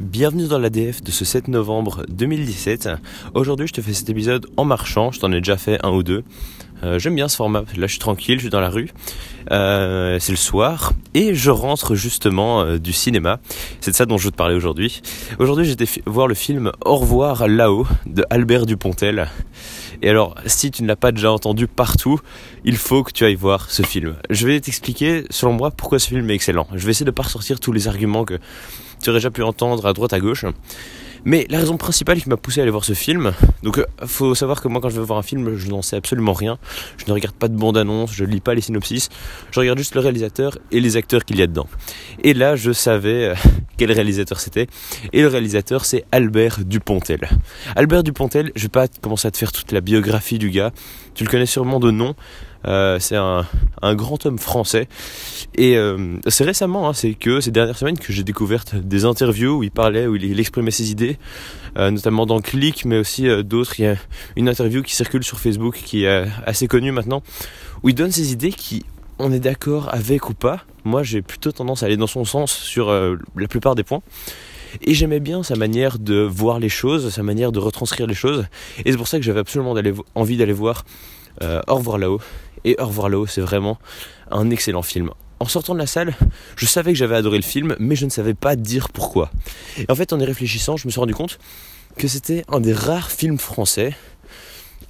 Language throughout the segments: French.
Bienvenue dans l'ADF de ce 7 novembre 2017. Aujourd'hui, je te fais cet épisode en marchant. Je t'en ai déjà fait un ou deux. Euh, j'aime bien ce format. Là, je suis tranquille, je suis dans la rue. Euh, c'est le soir et je rentre justement euh, du cinéma. C'est de ça dont je veux te parler aujourd'hui. Aujourd'hui, j'étais voir le film Au revoir là-haut de Albert Dupontel. Et alors, si tu ne l'as pas déjà entendu partout, il faut que tu ailles voir ce film. Je vais t'expliquer, selon moi, pourquoi ce film est excellent. Je vais essayer de pas ressortir tous les arguments que tu aurais déjà pu entendre à droite à gauche. Mais la raison principale qui m'a poussé à aller voir ce film, donc euh, faut savoir que moi quand je vais voir un film, je n'en sais absolument rien. Je ne regarde pas de bande-annonce, je lis pas les synopsis, je regarde juste le réalisateur et les acteurs qu'il y a dedans. Et là, je savais euh, quel réalisateur c'était. Et le réalisateur, c'est Albert Dupontel. Albert Dupontel, je vais pas commencer à te faire toute la biographie du gars. Tu le connais sûrement de nom. Euh, c'est un, grand homme français. Et euh, c'est récemment, hein, c'est que ces dernières semaines que j'ai découvert des interviews où il parlait, où il, exprimait ses idées, euh, notamment dans Click, mais aussi d'autres. Il y a une interview qui circule sur Facebook qui est assez connue maintenant, où il donne ses idées qui, on est d'accord avec ou pas. Moi, j'ai plutôt tendance à aller dans son sens sur la plupart des points. Et j'aimais bien sa manière de voir les choses, sa manière de retranscrire les choses. Et c'est pour ça que j'avais absolument envie d'aller voir euh, Au revoir là-haut. Et Au revoir là-haut, c'est vraiment un excellent film. En sortant de la salle, je savais que j'avais adoré le film, mais je ne savais pas dire pourquoi. Et en fait, en y réfléchissant, je me suis rendu compte que c'était un des rares films français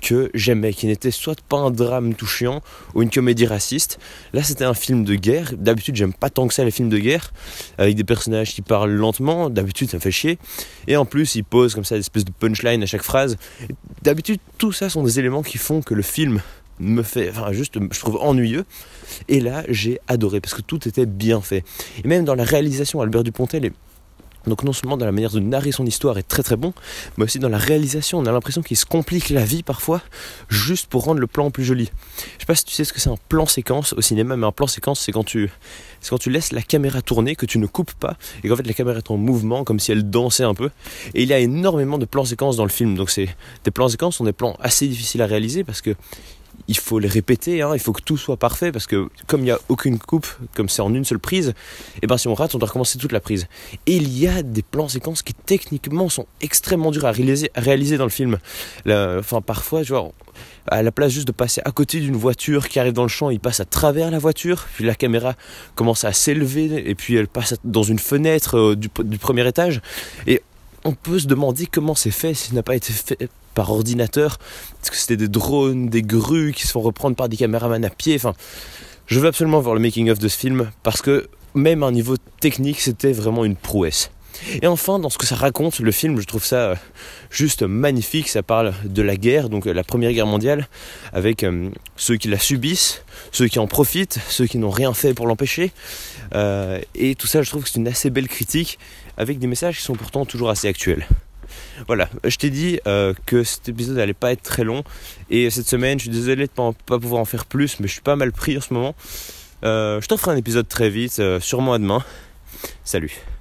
que j'aimais, qui n'était soit pas un drame tout chiant ou une comédie raciste. Là, c'était un film de guerre. D'habitude, j'aime pas tant que ça les films de guerre, avec des personnages qui parlent lentement. D'habitude, ça me fait chier. Et en plus, ils posent comme ça des espèces de punchline à chaque phrase. D'habitude, tout ça sont des éléments qui font que le film me fait, enfin juste, je trouve ennuyeux. Et là, j'ai adoré parce que tout était bien fait. Et même dans la réalisation, Albert Dupontel est donc non seulement dans la manière de narrer son histoire est très très bon, mais aussi dans la réalisation, on a l'impression qu'il se complique la vie parfois juste pour rendre le plan plus joli. Je sais pas si tu sais ce que c'est un plan séquence au cinéma, mais un plan séquence c'est quand tu c'est quand tu laisses la caméra tourner, que tu ne coupes pas, et qu'en fait la caméra est en mouvement comme si elle dansait un peu. Et il y a énormément de plans séquences dans le film, donc c'est des plans séquences sont des plans assez difficiles à réaliser parce que il faut les répéter, hein, il faut que tout soit parfait parce que comme il n'y a aucune coupe, comme c'est en une seule prise, et eh ben si on rate, on doit recommencer toute la prise. Et il y a des plans séquences qui techniquement sont extrêmement durs à réaliser, dans le film. enfin parfois, vois, à la place juste de passer à côté d'une voiture qui arrive dans le champ, il passe à travers la voiture, puis la caméra commence à s'élever et puis elle passe dans une fenêtre euh, du, du premier étage. Et on peut se demander comment c'est fait, si n'a pas été fait par ordinateur, est-ce que c'était des drones, des grues qui se font reprendre par des caméramans à pied, enfin, je veux absolument voir le making of de ce film parce que même à un niveau technique, c'était vraiment une prouesse. Et enfin, dans ce que ça raconte, le film, je trouve ça euh, juste magnifique. Ça parle de la guerre, donc euh, la Première Guerre mondiale, avec euh, ceux qui la subissent, ceux qui en profitent, ceux qui n'ont rien fait pour l'empêcher. et tout ça, je trouve que c'est une assez belle critique, avec des messages qui sont pourtant toujours assez actuels. Voilà, je t'ai dit que cet épisode n'allait pas être très long. Et cette semaine, je suis désolé de ne pas, pouvoir en faire plus, mais je suis pas mal pris en ce moment. je t'en un épisode très vite, sûrement à demain. Salut